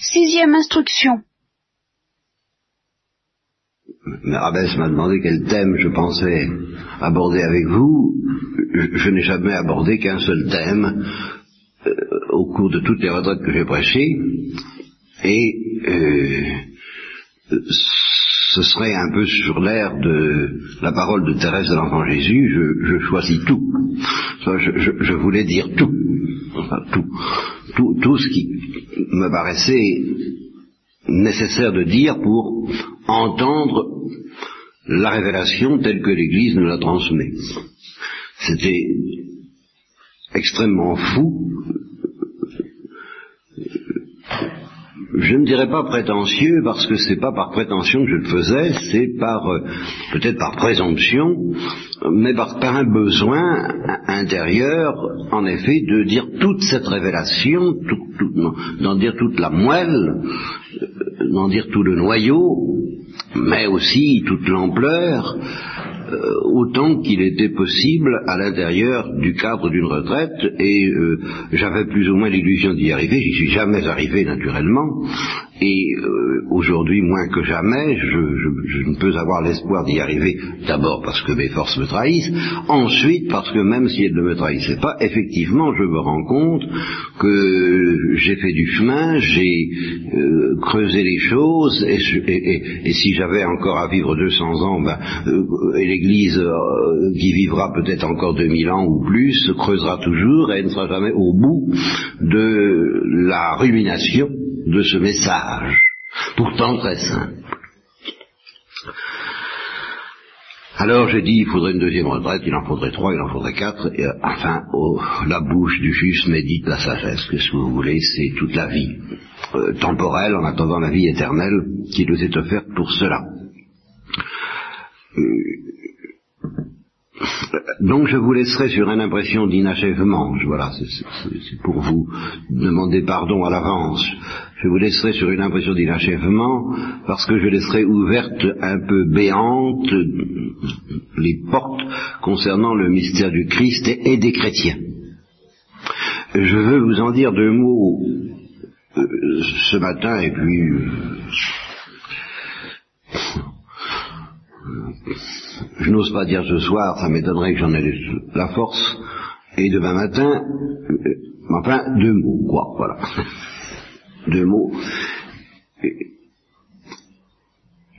Sixième instruction. Mérabès m'a demandé quel thème je pensais aborder avec vous. Je, n'ai jamais abordé qu'un seul thème euh, au cours de toutes les retraites que j'ai prêchées. Et euh, ce serait un peu sur l'air de la parole de Thérèse de l'Enfant Jésus, je, choisis tout. Je, voulais dire tout. Tout. Tout, ce qui me paraissait nécessaire de dire pour entendre la révélation telle que l'Église nous la transmet. C'était extrêmement fou je ne dirais pas prétentieux parce que c'est pas par prétention que je le faisais, c'est par euh, peut-être par présomption, mais par, un besoin intérieur, en effet, de dire toute cette révélation, d'en dire toute la moelle, euh, d'en dire tout le noyau, mais aussi toute l'ampleur, euh, autant qu'il était possible à l'intérieur du cadre d'une retraite, et euh, j'avais plus ou moins l'illusion d'y arriver, j'y suis jamais arrivé naturellement, et euh, aujourd'hui, moins que jamais, je, ne peux avoir l'espoir d'y arriver, d'abord parce que mes forces me trahissent, ensuite parce que même si elles ne me trahissaient pas, effectivement, je me rends compte que j'ai fait du chemin, j'ai euh, creusé les choses, et, si j'avais encore à vivre 200 ans, ben, euh, et l'Église qui vivra peut-être encore 2000 ans ou plus, creusera toujours, et ne sera jamais au bout de la rumination de ce message, pourtant très simple. Alors j'ai dit, il faudrait une deuxième retraite, il en faudrait trois, il en faudrait quatre, et euh, enfin, oh, la bouche du juste médite la sagesse, qu'est-ce que vous voulez, c'est toute la vie euh, temporelle en attendant la vie éternelle qui nous est offerte pour cela. Euh, donc je vous laisserai sur une impression d'inachèvement. Voilà, c'est pour vous demander pardon à l'avance. Je vous laisserai sur une impression d'inachèvement parce que je laisserai ouvertes un peu béantes les portes concernant le mystère du Christ et, des chrétiens. Je veux vous en dire deux mots euh, ce matin et puis euh, je n'ose pas dire ce soir, ça m'étonnerait que j'en ai la force, et demain matin, euh, enfin, deux mots, quoi, voilà. deux mots.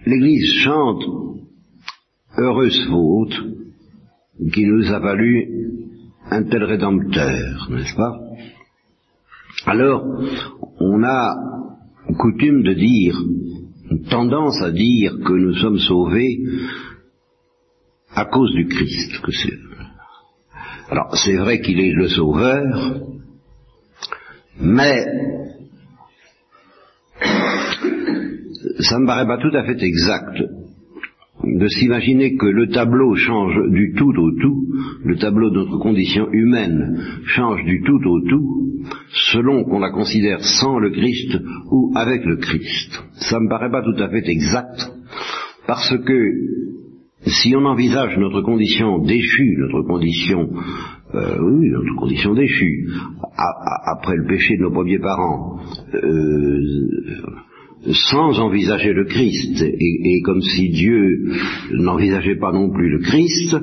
L'Église chante Heureuse faute qui nous a valu un tel rédempteur, n'est-ce pas? Alors, on a coutume de dire, tendance à dire que nous sommes sauvés à cause du Christ. C'est... Alors c'est vrai qu'il est le sauveur, mais ça ne me paraît pas tout à fait exact de s'imaginer que le tableau change du tout au tout, le tableau de notre condition humaine change du tout au tout, selon qu'on la considère sans le Christ ou avec le Christ. Ça ne me paraît pas tout à fait exact, parce que si on envisage notre condition déchue, notre condition, euh, oui, notre condition déchue, après le péché de nos premiers parents, euh, sans envisager le Christ, et, comme si Dieu n'envisageait pas non plus le Christ,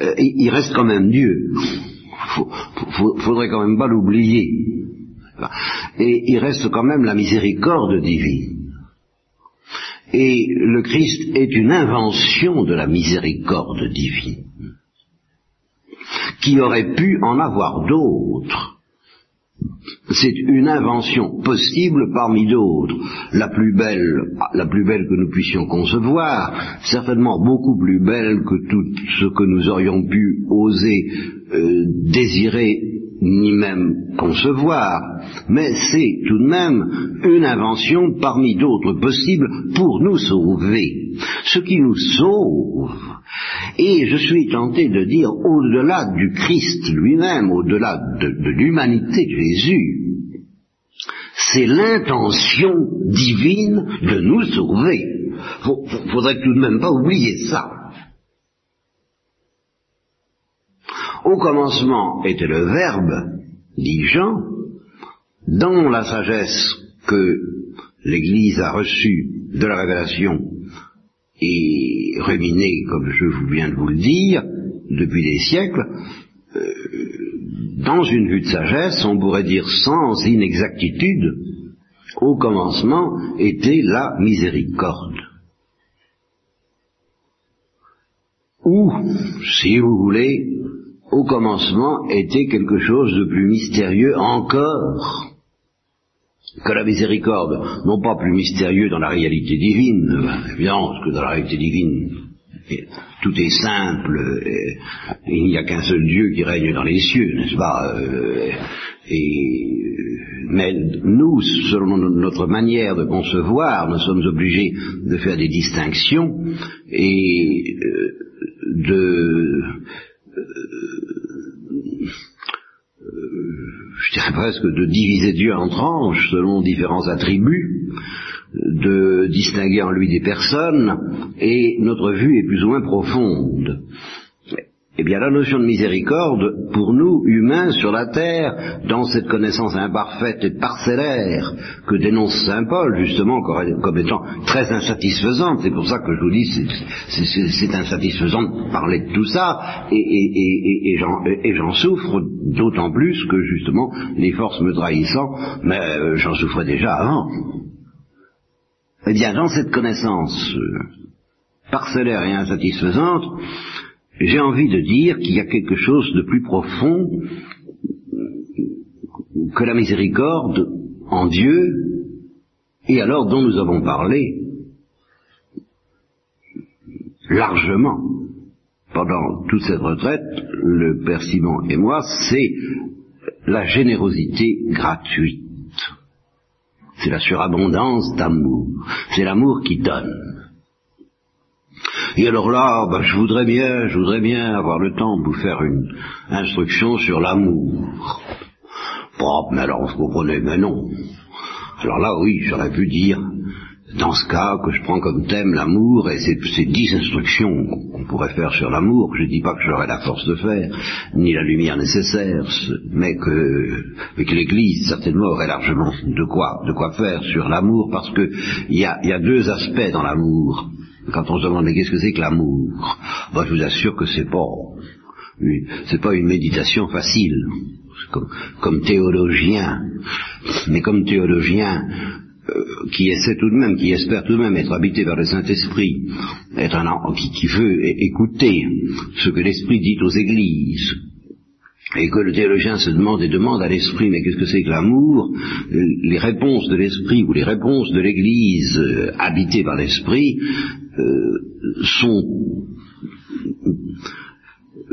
euh, il reste quand même Dieu. Faut, faudrait quand même pas l'oublier. Et il reste quand même la miséricorde divine. Et le Christ est une invention de la miséricorde divine, qui aurait pu en avoir d'autres. C'est une invention possible parmi d'autres, la plus belle, la plus belle que nous puissions concevoir, certainement beaucoup plus belle que tout ce que nous aurions pu oser euh, désirer ni même concevoir, mais c'est tout de même une invention parmi d'autres possibles pour nous sauver. Ce qui nous sauve, et je suis tenté de dire au-delà du Christ lui-même, au-delà de, l'humanité de Jésus, c'est l'intention divine de nous sauver. Faudrait tout de même pas oublier ça. Au commencement était le Verbe, dit Jean, dans la sagesse que l'Église a reçu de la révélation et ruminé, comme je viens de vous le dire, depuis des siècles, euh, dans une vue de sagesse, on pourrait dire sans inexactitude, au commencement était la miséricorde. Ou, si vous voulez, au commencement était quelque chose de plus mystérieux encore. Que la miséricorde, non pas plus mystérieux dans la réalité divine, évidemment, parce que dans la réalité divine, tout est simple, et, il n'y a qu'un seul Dieu qui règne dans les cieux, n'est-ce pas euh, Mais nous, selon notre manière de concevoir, nous sommes obligés de faire des distinctions et euh, de je dirais presque de diviser Dieu en tranches selon différents attributs, de distinguer en lui des personnes, et notre vue est plus ou moins profonde. Eh bien, la notion de miséricorde, pour nous, humains sur la terre, dans cette connaissance imparfaite et parcellaire que dénonce Saint Paul, justement, comme étant très insatisfaisante, c'est pour ça que je vous dis, c'est insatisfaisant de parler de tout ça, et, j'en souffre d'autant plus que, justement, les forces me trahissant, mais euh, j'en souffrais déjà avant. Eh bien, dans cette connaissance euh, parcellaire et insatisfaisante, j'ai envie de dire qu'il y a quelque chose de plus profond que la miséricorde en Dieu, et alors dont nous avons parlé largement pendant toute cette retraite, le Père Simon et moi, c'est la générosité gratuite. C'est la surabondance d'amour. C'est l'amour qui donne. Et alors là, bah, je voudrais bien, je voudrais bien avoir le temps de vous faire une instruction sur l'amour. Bon, mais alors vous comprenez, mais non. Alors là, oui, j'aurais pu dire, dans ce cas, que je prends comme thème l'amour, et ces dix instructions qu'on pourrait faire sur l'amour, je ne dis pas que j'aurais la force de faire, ni la lumière nécessaire, mais que, mais que l'Église certainement aurait largement de quoi, de quoi faire sur l'amour, parce que il y a deux aspects dans l'amour. Quand on se demande mais qu'est-ce que c'est que l'amour, ben, je vous assure que c'est pas c'est pas une méditation facile. Comme, théologien, mais comme théologien euh, qui essaie tout de même, qui espère tout de même être habité par le Saint-Esprit, être un qui, qui veut écouter ce que l'Esprit dit aux églises, et que le théologien se demande et demande à l'esprit, mais qu'est-ce que c'est que l'amour? Les réponses de l'esprit ou les réponses de l'Église euh, habitée par l'esprit sont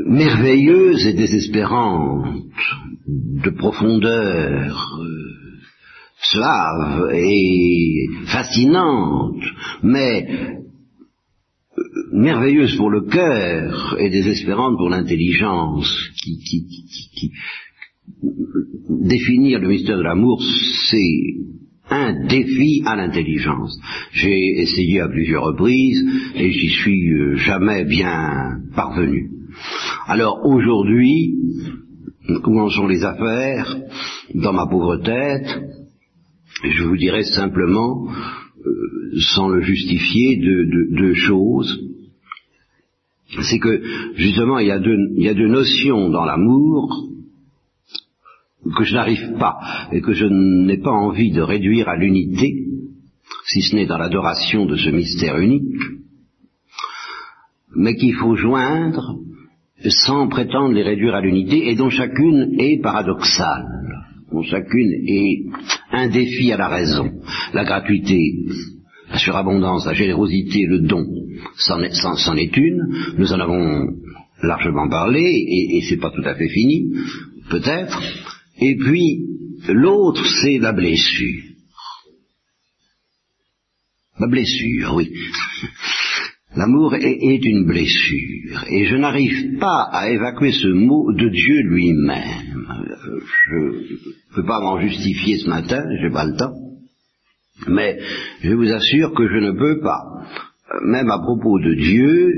merveilleuses et désespérantes, de profondeur, euh, suave et fascinante, mais merveilleuse pour le cœur et désespérante pour l'intelligence, qui, qui, qui, définir le mystère de l'amour, c'est un défi à l'intelligence. J'ai essayé à plusieurs reprises et j'y suis euh, jamais bien parvenu. Alors aujourd'hui, en sont les affaires dans ma pauvre tête Je vous dirais simplement, euh, sans le justifier, deux choses c'est que justement il y, a deux, notions dans l'amour que je n'arrive pas et que je n'ai pas envie de réduire à l'unité, si ce n'est dans l'adoration de ce mystère unique, mais qu'il faut joindre sans prétendre les réduire à l'unité et dont chacune est paradoxale, dont chacune est un défi à la raison. La gratuité, la surabondance, la générosité, le don, c'en est, une, nous en avons largement parlé, et, et c'est pas tout à fait fini, peut-être, et puis l'autre c'est la blessure. La blessure, oui. L'amour est, une blessure, et je n'arrive pas à évacuer ce mot de Dieu lui-même. Je ne peux pas m'en justifier ce matin, j'ai pas le temps, mais je vous assure que je ne peux pas même à propos de Dieu,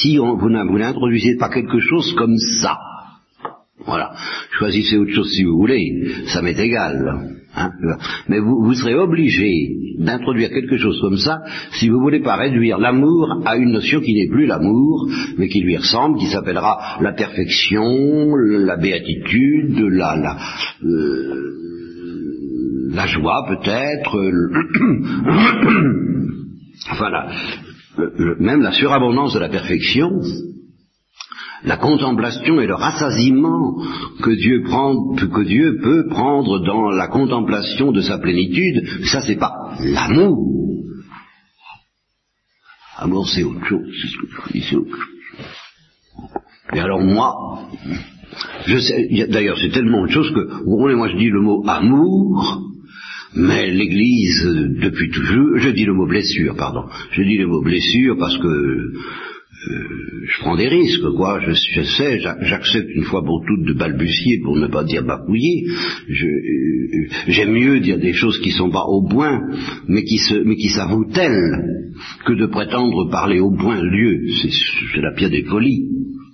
si, vous n'introduisez pas quelque chose comme ça, voilà, choisissez autre chose si vous voulez, ça m'est égal. Hein, mais vous, vous, serez obligé d'introduire quelque chose comme ça si vous voulez pas réduire l'amour à une notion qui n'est plus l'amour, mais qui lui ressemble, qui s'appellera la perfection, la béatitude, la, la, euh, la joie peut-être, enfin même la surabondance de la perfection, la contemplation et le rassasiement que Dieu, prend, que Dieu peut prendre dans la contemplation de sa plénitude, ça c'est pas l'amour. L'amour c'est autre chose, c'est ce que je dis, c'est autre chose. Et alors moi, je sais, d'ailleurs c'est tellement autre chose que, vous comprenez, moi je dis le mot amour, mais l'Église, depuis toujours, je dis le mot blessure, pardon, je dis le mot blessure parce que je prends des risques, quoi. Je, sais, j'accepte une fois pour toutes de balbutier pour ne pas dire bapouiller. Euh, j'aime mieux dire des choses qui sont pas au point, mais qui s'avouent telles que de prétendre parler au point Dieu. C'est la pire des folies.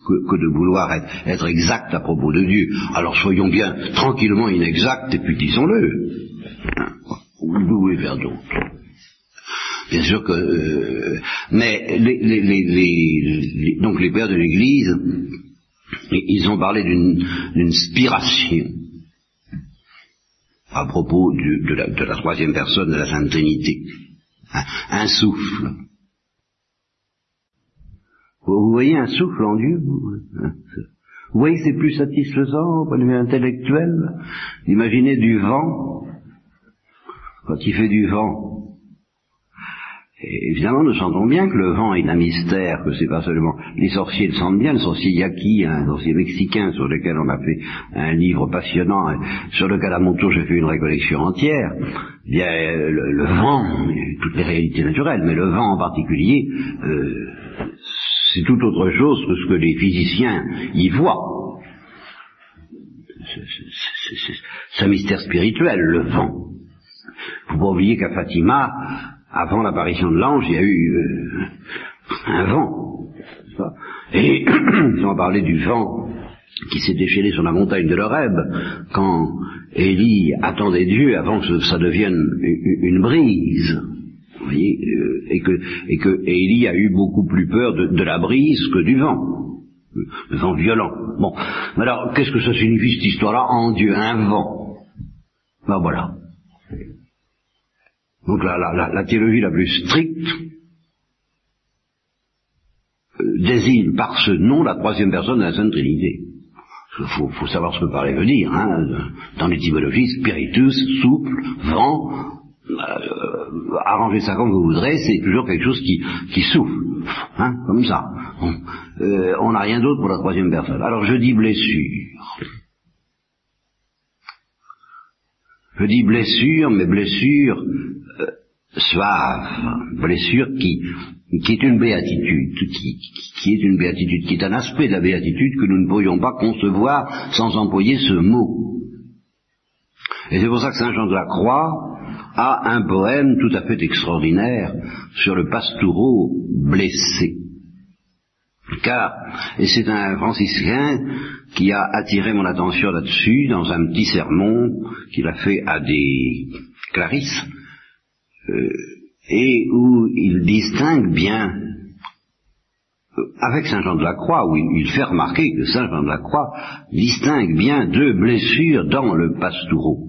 Que, de vouloir être, exact à propos de Dieu. Alors soyons bien tranquillement inexacts et puis disons-le. Hein, vers d'autres Bien sûr que, euh, mais les, les, les, donc les pères de l'Église, ils ont parlé d'une spiration à propos de, la, troisième personne de la Sainte Trinité, un, souffle. Vous, voyez un souffle en Dieu vous, hein, vous voyez c'est plus satisfaisant au point de vue intellectuel? Imaginez du vent, quand il fait du vent, évidemment, nous sentons bien que le vent est un mystère, que c'est pas seulement... Les sorciers le sentent bien, le sorcier Yaki, un sorcier mexicain sur lequel on a fait un livre passionnant, sur lequel à mon tour j'ai fait une récollection entière. Bien, le, vent, toutes les réalités naturelles, mais le vent en particulier, euh, c'est tout autre chose que ce que les physiciens y voient. C'est un mystère spirituel, le vent. Faut pas oublier qu'à Fatima, avant l'apparition de l'ange, il y a eu euh, un vent. Et ils ont parlé du vent qui s'est déchaîné sur la montagne de l'Oreb quand Élie attendait Dieu avant que ça devienne une brise. Vous voyez, euh, et que, Élie a eu beaucoup plus peur de, la brise que du vent. Le vent violent. Bon. Alors, qu'est-ce que ça signifie cette histoire-là? En Dieu, un vent. Ben voilà. Donc la, la, théologie la plus stricte euh, désigne par ce nom la troisième personne de la Sainte Trinité. Il faut, savoir ce que parler veut dire. Hein. Dans l'étymologie, spiritus, souple, vent, euh, arranger ça comme vous voudrez, c'est toujours quelque chose qui, souffle, hein, comme ça. Euh, on n'a rien d'autre pour la troisième personne. Alors je dis blessure. Je dis blessure, mais blessure suave, blessure qui, qui est une béatitude, qui, qui, est une béatitude, qui est un aspect de la béatitude que nous ne pourrions pas concevoir sans employer ce mot. Et c'est pour ça que Saint Jean de la Croix a un poème tout à fait extraordinaire sur le pastoureau blessé. Car, et c'est un franciscain qui a attiré mon attention là-dessus dans un petit sermon qu'il a fait à des clarisses, et où il distingue bien, euh, avec Saint Jean de la Croix, où il, fait remarquer que Saint Jean de la Croix distingue bien deux blessures dans le pastoureau.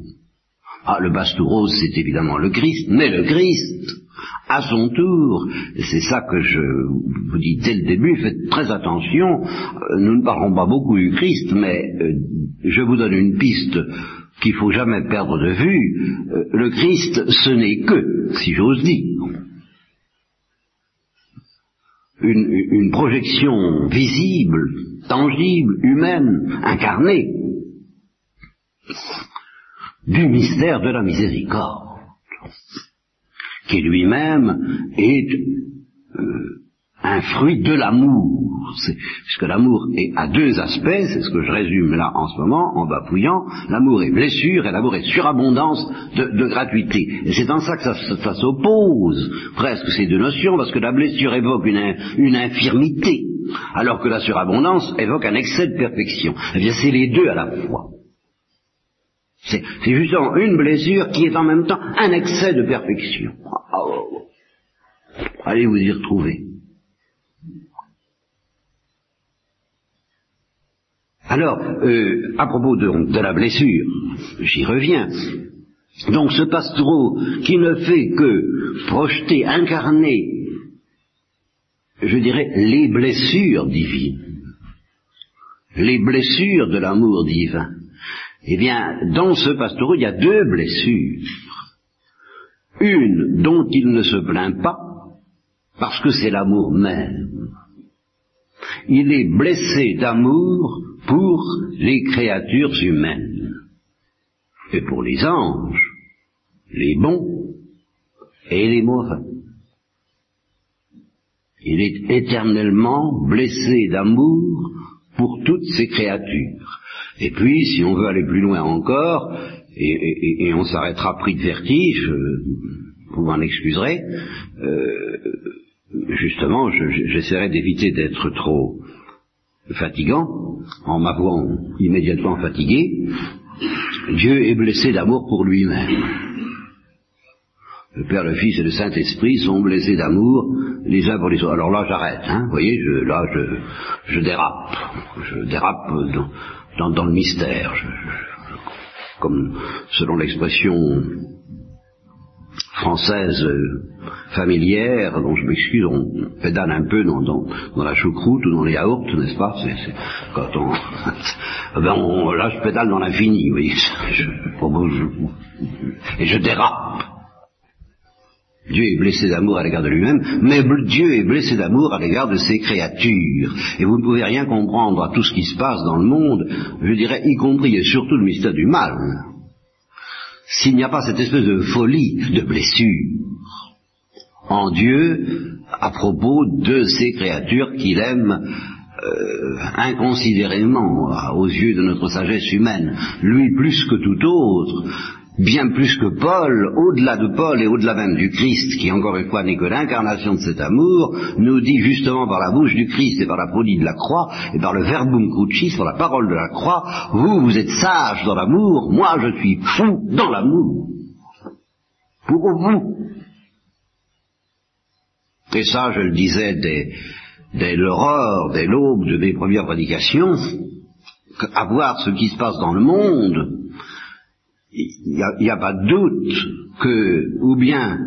Ah, le pastoureau, c'est évidemment le Christ, mais le Christ, à son tour, c'est ça que je vous dis dès le début, faites très attention, euh, nous ne parlons pas beaucoup du Christ, mais je vous donne une piste qu'il faut jamais perdre de vue, euh, le Christ, ce n'est que, si j'ose dire, une, projection visible, tangible, humaine, incarnée, du mystère de la miséricorde, qui lui-même est euh, un fruit de l'amour. Puisque l'amour est à deux aspects, c'est ce que je résume là en ce moment, en bapouillant, l'amour est blessure et l'amour est surabondance de, gratuité. Et c'est en ça que ça, s'oppose presque ces deux notions, parce que la blessure évoque une, une infirmité, alors que la surabondance évoque un excès de perfection. Eh bien c'est les deux à la fois. C'est justement une blessure qui est en même temps un excès de perfection. Oh. Allez vous y retrouver. Alors, euh, à propos de, la blessure, j'y reviens. Donc ce pastreau qui ne fait que projeter, incarner, je dirais, les blessures divines, les blessures de l'amour divin, eh bien, dans ce pastreau, il y a deux blessures. Une dont il ne se plaint pas, parce que c'est l'amour même. Il est blessé d'amour pour les créatures humaines et pour les anges, les bons et les mauvais. Il est éternellement blessé d'amour pour toutes ces créatures. Et puis, si on veut aller plus loin encore, et, on s'arrêtera pris de vertige, vous m'en excuserez, euh, justement, j'essaierai d'éviter d'être trop fatigant, en m'avouant immédiatement fatigué, Dieu est blessé d'amour pour lui-même. Le Père, le Fils et le Saint-Esprit sont blessés d'amour les uns pour les autres. Alors là, j'arrête, hein, vous voyez, là, je, dérape, je dérape dans, le mystère, comme selon l'expression française euh, familière, dont je m'excuse, on pédale un peu dans, la choucroute ou dans les yaourts, n'est-ce pas? C'est, Quand on, ben Là, je pédale dans l'infini, oui. et je dérape. Dieu est blessé d'amour à l'égard de lui-même, mais Dieu est blessé d'amour à l'égard de ses créatures. Et vous ne pouvez rien comprendre à tout ce qui se passe dans le monde, je dirais, y compris et surtout le mystère du mal, s'il n'y a pas cette espèce de folie, de blessure en Dieu à propos de ces créatures qu'il aime euh, inconsidérément aux yeux de notre sagesse humaine, lui plus que tout autre, bien plus que Paul, au-delà de Paul et au-delà même du Christ, qui encore une fois n'est que l'incarnation de cet amour, nous dit justement par la bouche du Christ et par la prodigue de la croix, et par le verbum crucis, par la parole de la croix, vous, vous êtes sages dans l'amour, moi je suis fou dans l'amour. Pour vous. Et ça, je le disais dès, dès l'aurore, dès l'aube de mes premières prédications, à voir ce qui se passe dans le monde, il n'y a, pas de doute que, ou bien,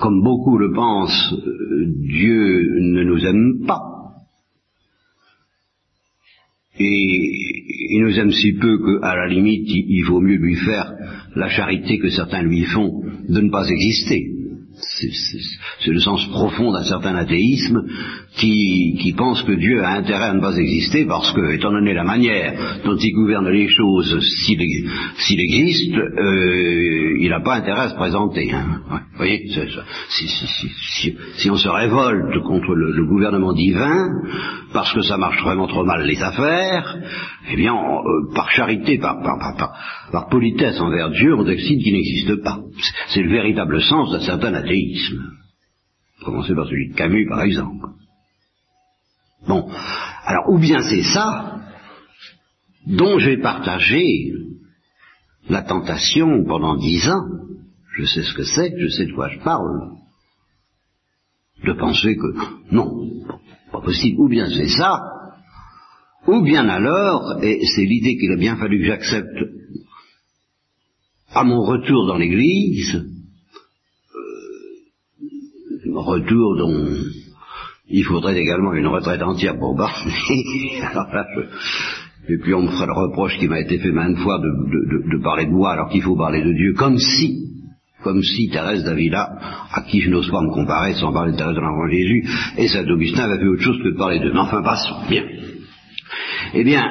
comme beaucoup le pensent, euh, Dieu ne nous aime pas. Et il nous aime si peu qu'à la limite, il vaut mieux lui faire la charité que certains lui font de ne pas exister. C'est le sens profond d'un certain athéisme qui, qui, pense que Dieu a intérêt à ne pas exister parce que, étant donné la manière dont il gouverne les choses, s'il existe, euh, il n'a pas intérêt à se présenter. Hein. vous voyez, si, si, si, on se révolte contre le, gouvernement divin parce que ça marche vraiment trop mal les affaires, eh bien, euh, par charité, par, par, par, par, politesse envers Dieu, on décide qu'il n'existe pas. C'est le véritable sens d'un certain athéisme. Commencez par celui de Camus, par exemple. Bon, alors ou bien c'est ça dont j'ai partagé la tentation pendant dix ans, je sais ce que c'est, je sais de quoi je parle, de penser que non, pas possible, ou bien c'est ça, ou bien alors, et c'est l'idée qu'il a bien fallu que j'accepte à mon retour dans l'Église, euh, retour dont il faudrait également une retraite entière pour parler. et puis on me ferait le reproche qui m'a été fait maintes fois de, parler de moi alors qu'il faut parler de Dieu, comme si, comme si Thérèse d'Avila, à qui je n'ose pas me comparer sans parler de Thérèse de l'Enfant Jésus, et Saint Augustin avait fait autre chose que de parler d'eux. Mais enfin, passons. Bien. Eh bien,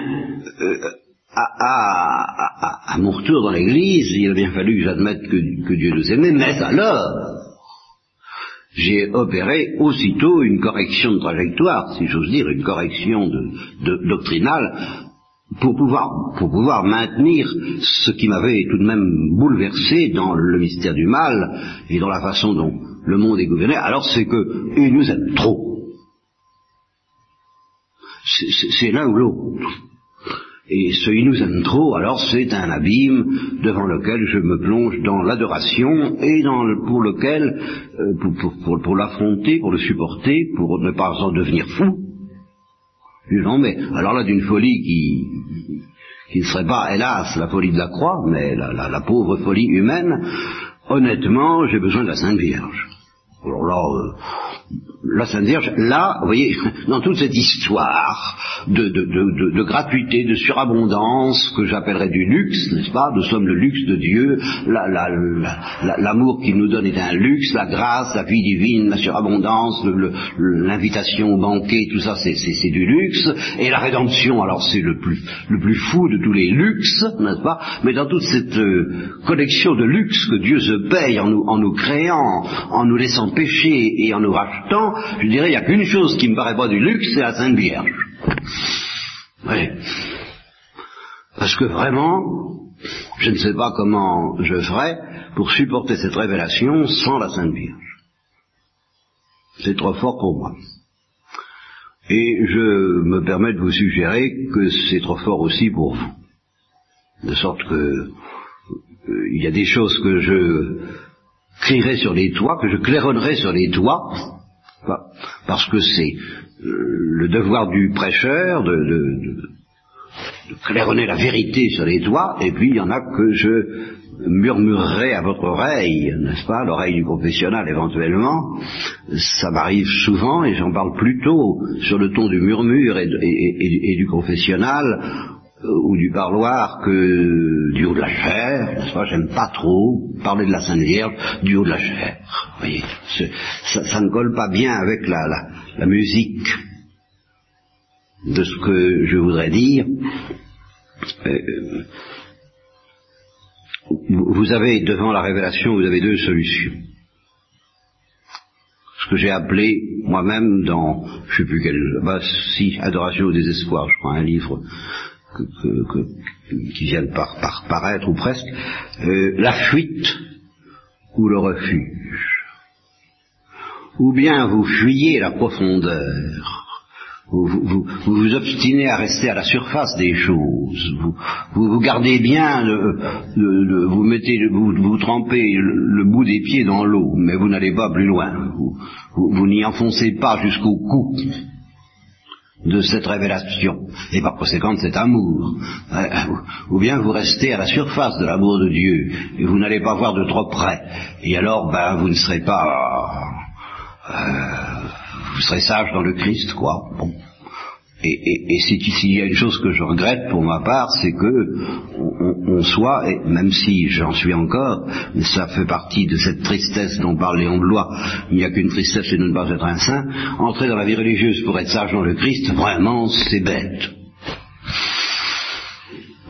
euh, à, mon retour dans l'Église, il a bien fallu que j'admette que, Dieu nous aimait, mais alors, j'ai opéré aussitôt une correction de trajectoire, si j'ose dire, une correction doctrinale, pour pouvoir, pour pouvoir maintenir ce qui m'avait tout de même bouleversé dans le mystère du mal et dans la façon dont le monde est gouverné, alors c'est que il nous aime trop. C'est l'un ou l'autre. Et ce il nous aime trop, alors c'est un abîme devant lequel je me plonge dans l'adoration et pour lequel, euh, pour, l'affronter, pour le supporter, pour ne pas en devenir fou. Non mais, alors là d'une folie qui, qui ne serait pas, hélas, la folie de la croix, mais la pauvre folie humaine, honnêtement, j'ai besoin de la Sainte Vierge. Alors là, euh, la Sainte Vierge, là, vous voyez, dans toute cette histoire de, gratuité, de surabondance, que j'appellerais du luxe, n'est-ce pas Nous sommes le luxe de Dieu, l'amour qu'il nous donne est un luxe, la grâce, la vie divine, la surabondance, l'invitation au banquet, tout ça, c'est du luxe, et la rédemption, alors c'est le plus, le plus fou de tous les luxes, n'est-ce pas Mais dans toute cette euh, collection de luxe que Dieu se paye en nous, en nous créant, en nous laissant pécher et en nous rachetant, je dirais, il n'y a qu'une chose qui me paraît pas du luxe, c'est la Sainte Vierge. Oui. Parce que vraiment, je ne sais pas comment je ferais pour supporter cette révélation sans la Sainte Vierge. C'est trop fort pour moi. Et je me permets de vous suggérer que c'est trop fort aussi pour vous. De sorte que euh, il y a des choses que je crierai sur les toits, que je claironnerai sur les toits, parce que c'est euh, le devoir du prêcheur de, claironner la vérité sur les toits, et puis il y en a que je murmurerai à votre oreille, n'est-ce pas, l'oreille du confessionnal éventuellement. Ça m'arrive souvent, et j'en parle plutôt sur le ton du murmure et du confessionnal, ou du parloir que du haut de la chair, n'est-ce pas? J'aime pas trop parler de la Sainte Vierge du haut de la chair. Vous voyez, ça, ne colle pas bien avec la, la, musique de ce que je voudrais dire. Euh, vous avez devant la révélation, vous avez deux solutions. Ce que j'ai appelé moi-même dans, je sais plus quel, bah si, Adoration au désespoir, je crois, un livre qui viennent par, par, paraître ou presque, euh, la fuite ou le refuge. Ou bien vous fuyez la profondeur, vous vous, vous, obstinez à rester à la surface des choses, vous vous, gardez bien, vous mettez, vous, vous trempez le, bout des pieds dans l'eau, mais vous n'allez pas plus loin, vous, vous n'y enfoncez pas jusqu'au cou, de cette révélation, et par conséquent de cet amour. Euh, ou bien vous restez à la surface de l'amour de Dieu, et vous n'allez pas voir de trop près, et alors ben vous ne serez pas... Euh, vous serez sage dans le Christ, quoi. Bon. Et, et, et s'il y a une chose que je regrette pour ma part, c'est que on, soit, et même si j'en suis encore, mais ça fait partie de cette tristesse dont parle Léon Blois, il n'y a qu'une tristesse et de ne pas être un saint, entrer dans la vie religieuse pour être sage dans le Christ, vraiment, c'est bête.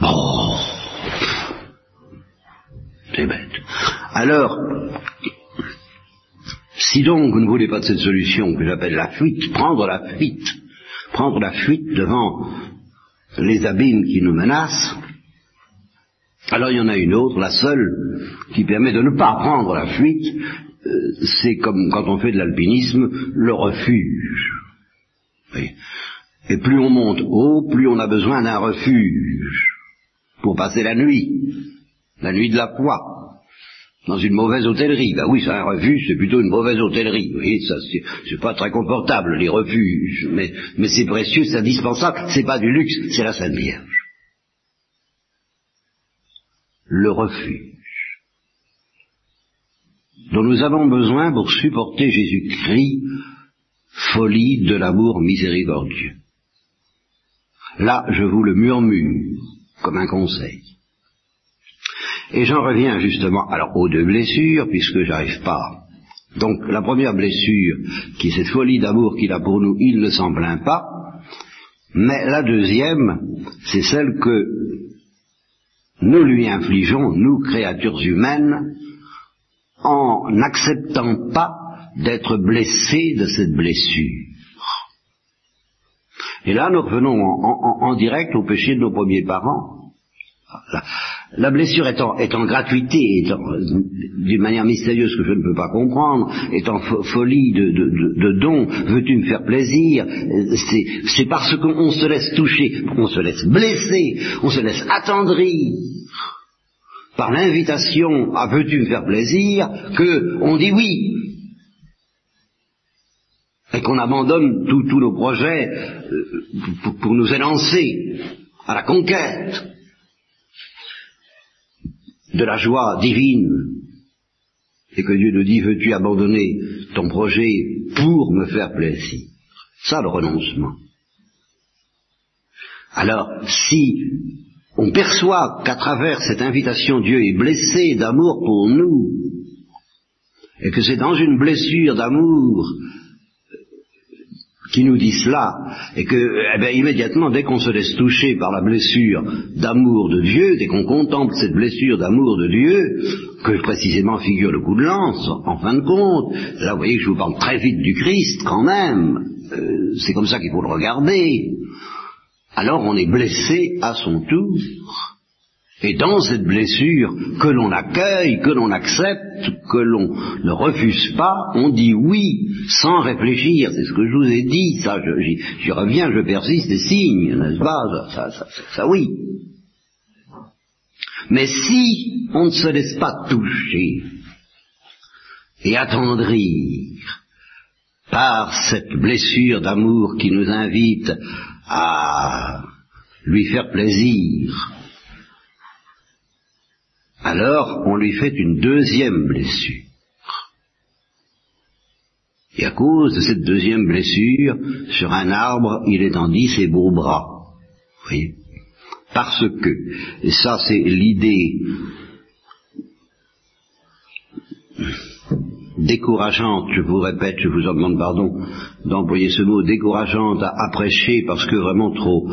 Oh, c'est bête. Alors, si donc vous ne voulez pas de cette solution que j'appelle la fuite, prendre la fuite, prendre la fuite devant les abîmes qui nous menacent, alors il y en a une autre, la seule, qui permet de ne pas prendre la fuite, euh, c'est comme quand on fait de l'alpinisme, le refuge. Et plus on monte haut, plus on a besoin d'un refuge pour passer la nuit, la nuit de la foi dans une mauvaise hôtellerie. Ben oui, c'est un refuge, c'est plutôt une mauvaise hôtellerie. Vous voyez, ça, c'est pas très confortable, les refuges, mais, mais c'est précieux, c'est indispensable, c'est pas du luxe, c'est la Sainte Vierge. Le refuge dont nous avons besoin pour supporter Jésus-Christ, folie de l'amour miséricordieux. Là, je vous le murmure comme un conseil. Et j'en reviens justement aux deux blessures, puisque j'arrive pas. Donc la première blessure, qui est cette folie d'amour qu'il a pour nous, il ne s'en plaint pas. Mais la deuxième, c'est celle que nous lui infligeons, nous créatures humaines, en n'acceptant pas d'être blessés de cette blessure. Et là, nous revenons en, direct au péché de nos premiers parents la blessure étant, en gratuité, d'une manière mystérieuse que je ne peux pas comprendre, étant folie de, don, veux-tu me faire plaisir, c'est parce qu'on se laisse toucher, on se laisse blesser, on se laisse attendrir par l'invitation à veux-tu me faire plaisir, que on dit oui. Et qu'on abandonne tous nos projets euh, pour nous élancer à la conquête de la joie divine, et que Dieu nous dit, veux-tu abandonner ton projet pour me faire plaisir? Ça, le renoncement. Alors, si on perçoit qu'à travers cette invitation, Dieu est blessé d'amour pour nous, et que c'est dans une blessure d'amour qui nous dit cela, et que, eh bien, immédiatement, dès qu'on se laisse toucher par la blessure d'amour de Dieu, dès qu'on contemple cette blessure d'amour de Dieu, que précisément figure le coup de lance, en fin de compte, là vous voyez que je vous parle très vite du Christ quand même, euh, c'est comme ça qu'il faut le regarder, alors on est blessé à son tour. Et dans cette blessure, que l'on accueille, que l'on accepte, que l'on ne refuse pas, on dit oui, sans réfléchir. C'est ce que je vous ai dit, ça, j'y reviens, je persiste et signe, n'est-ce pas? Ça, ça, ça, oui. Mais si on ne se laisse pas toucher et attendrir par cette blessure d'amour qui nous invite à lui faire plaisir, alors on lui fait une deuxième blessure. Et à cause de cette deuxième blessure, sur un arbre, il étendit ses beaux bras. Vous voyez Parce que, et ça c'est l'idée décourageante, je vous répète, je vous en demande pardon d'employer ce mot, décourageante à, prêcher parce que vraiment trop...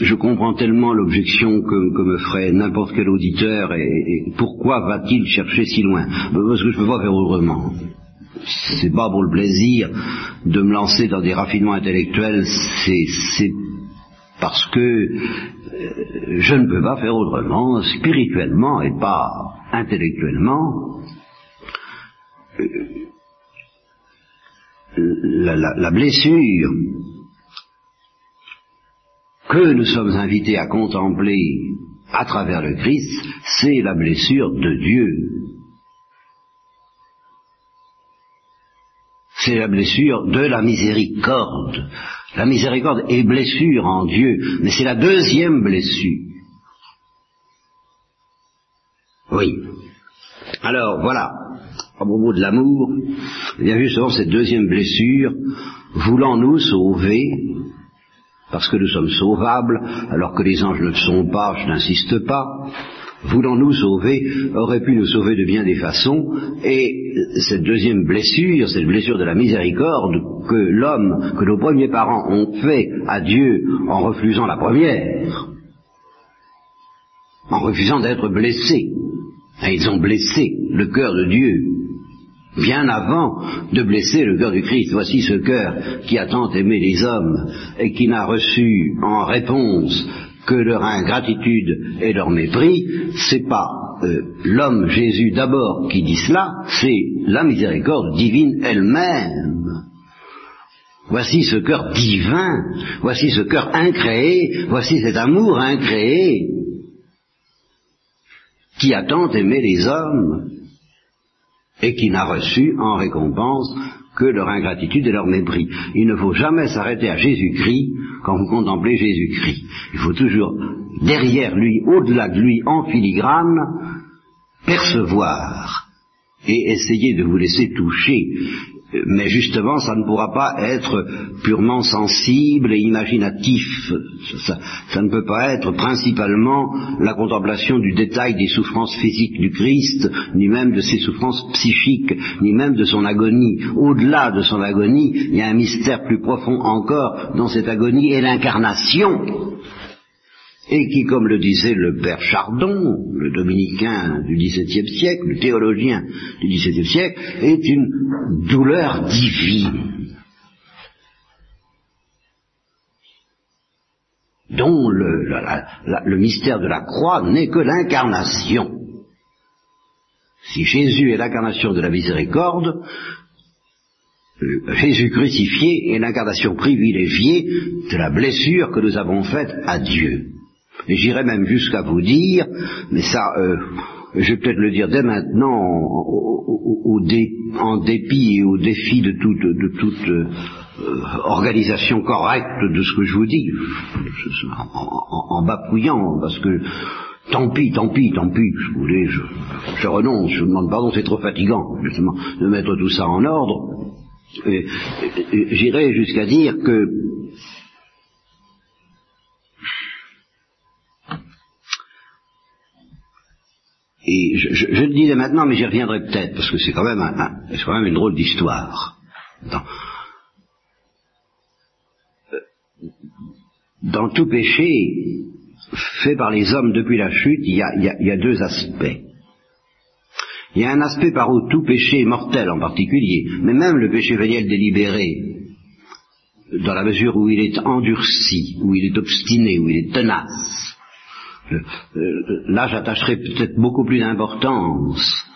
je comprends tellement l'objection que, me ferait n'importe quel auditeur et, pourquoi va-t-il chercher si loin? Parce que je ne peux pas faire autrement. C'est pas pour le plaisir de me lancer dans des raffinements intellectuels, c'est parce que euh, je ne peux pas faire autrement, spirituellement et pas intellectuellement. Euh, la, blessure que nous sommes invités à contempler à travers le Christ, c'est la blessure de Dieu. C'est la blessure de la miséricorde. La miséricorde est blessure en Dieu, mais c'est la deuxième blessure. Oui. Alors, voilà, à propos de l'amour, eh bien justement cette deuxième blessure, voulant nous sauver, parce que nous sommes sauvables, alors que les anges ne le sont pas, je n'insiste pas, voulant nous sauver, aurait pu nous sauver de bien des façons, et cette deuxième blessure, cette blessure de la miséricorde que l'homme, que nos premiers parents ont fait à Dieu en refusant la première, en refusant d'être blessés, et ils ont blessé le cœur de Dieu, bien avant de blesser le cœur du Christ. Voici ce cœur qui a tant aimé les hommes et qui n'a reçu en réponse que leur ingratitude et leur mépris, c'est pas euh, l'homme Jésus d'abord qui dit cela, c'est la miséricorde divine elle-même. Voici ce cœur divin, voici ce cœur incréé, voici cet amour incréé qui a tant aimé les hommes et qui n'a reçu en récompense que leur ingratitude et leur mépris. Il ne faut jamais s'arrêter à Jésus-Christ quand vous contemplez Jésus-Christ. Il faut toujours, derrière lui, au-delà de lui, en filigrane, percevoir et essayer de vous laisser toucher mais justement, ça ne pourra pas être purement sensible et imaginatif. Ça, ne peut pas être principalement la contemplation du détail des souffrances physiques du Christ, ni même de ses souffrances psychiques, ni même de son agonie. Au-delà de son agonie, il y a un mystère plus profond encore dans cette agonie et l'incarnation et qui, comme le disait le père Chardon, le dominicain du XVIIe siècle, le théologien du XVIIe siècle, est une douleur divine. dont le, le mystère de la croix n'est que l'incarnation. Si Jésus est l'incarnation de la miséricorde, euh, Jésus crucifié est l'incarnation privilégiée de la blessure que nous avons faite à Dieu. J'irai même jusqu'à vous dire, mais ça, euh, je vais peut-être le dire dès maintenant, en dépit et au défi de toute, euh, organisation correcte de ce que je vous dis, en, en parce que Tant pis, tant pis, tant pis, je voulais, je renonce, je vous demande pardon, c'est trop fatigant, justement, de mettre tout ça en ordre. J'irai jusqu'à dire que et je, le disais maintenant, mais j'y reviendrai peut-être, parce que c'est quand même une drôle d'histoire. Dans, dans tout péché, fait par les hommes depuis la chute, il y a, deux aspects. Il y a un aspect par où tout péché mortel en particulier, mais même le péché véniel délibéré, dans la mesure où il est endurci, où il est obstiné, où il est tenace, euh, là j'attacherai peut-être beaucoup plus d'importance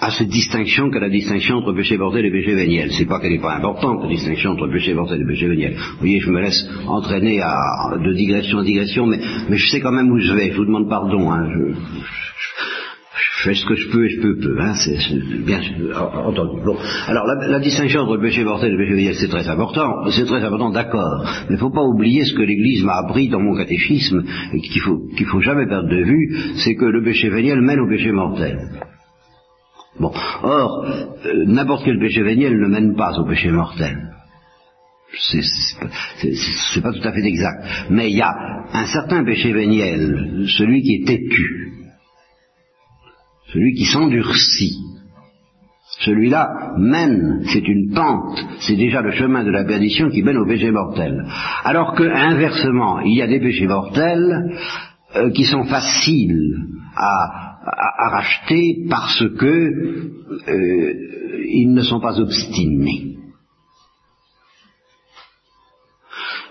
à cette distinction que la distinction entre péché mortel et péché véniel. C'est pas qu'elle n'est pas importante, la distinction entre péché mortel et péché véniel. Vous voyez, je me laisse entraîner à, de digression en digression, mais, je sais quand même où je vais. Je vous demande pardon. Hein, je, fais ce que je peux et je peux peu. Hein, c'est bien entendu. Bon. Alors, la, distinction entre péché mortel et péché véniel, c'est très important. C'est très important, d'accord. Mais il ne faut pas oublier ce que l'Église m'a appris dans mon catéchisme et qu'il faut qu'il faut jamais perdre de vue, c'est que le péché véniel mène au péché mortel. Bon, or, euh, n'importe quel péché véniel ne mène pas au péché mortel. C'est pas tout à fait exact. Mais il y a un certain péché véniel, celui qui est têtu, celui qui s'endurcit. Celui-là mène, c'est une pente, c'est déjà le chemin de la perdition qui mène au péché mortel. Alors que, inversement, il y a des péchés mortels euh, qui sont faciles à racheter parce que euh, ils ne sont pas obstinés.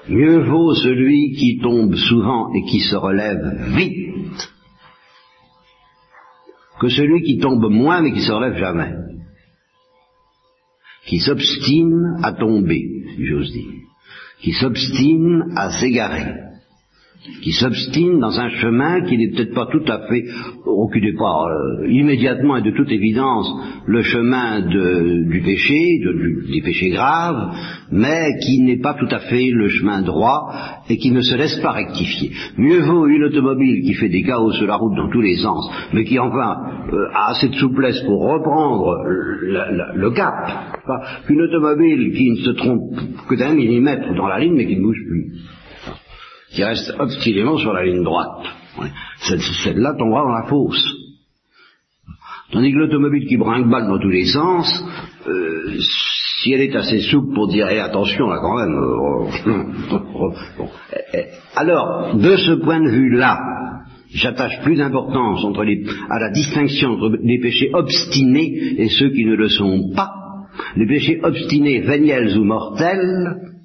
Mieux vaut celui qui tombe souvent et qui se relève vite que celui qui tombe moins mais qui se relève jamais, qui s'obstine à tomber, si j'ose dire, qui s'obstine à s'égarer qui s'obstine dans un chemin qui n'est peut-être pas tout à fait, ou qui n'est pas euh, immédiatement et de toute évidence le chemin du péché, des péchés graves, mais qui n'est pas tout à fait le chemin droit et qui ne se laisse pas rectifier. Mieux vaut une automobile qui fait des chaos sur la route dans tous les sens, mais qui enfin euh, a assez de souplesse pour reprendre le cap, qu'une automobile qui ne se trompe que d'un millimètre dans la ligne mais qui ne bouge plus qui reste obstinément sur la ligne droite. Celle-là tombera dans la fosse. Tandis que l'automobile qui brinque-balle dans tous les sens, euh, si elle est assez souple pour dire eh, attention là quand même. Euh, eh, eh. Alors, de ce point de vue-là, j'attache plus d'importance à la distinction entre les péchés obstinés et ceux qui ne le sont pas. Les péchés obstinés, véniels ou mortels,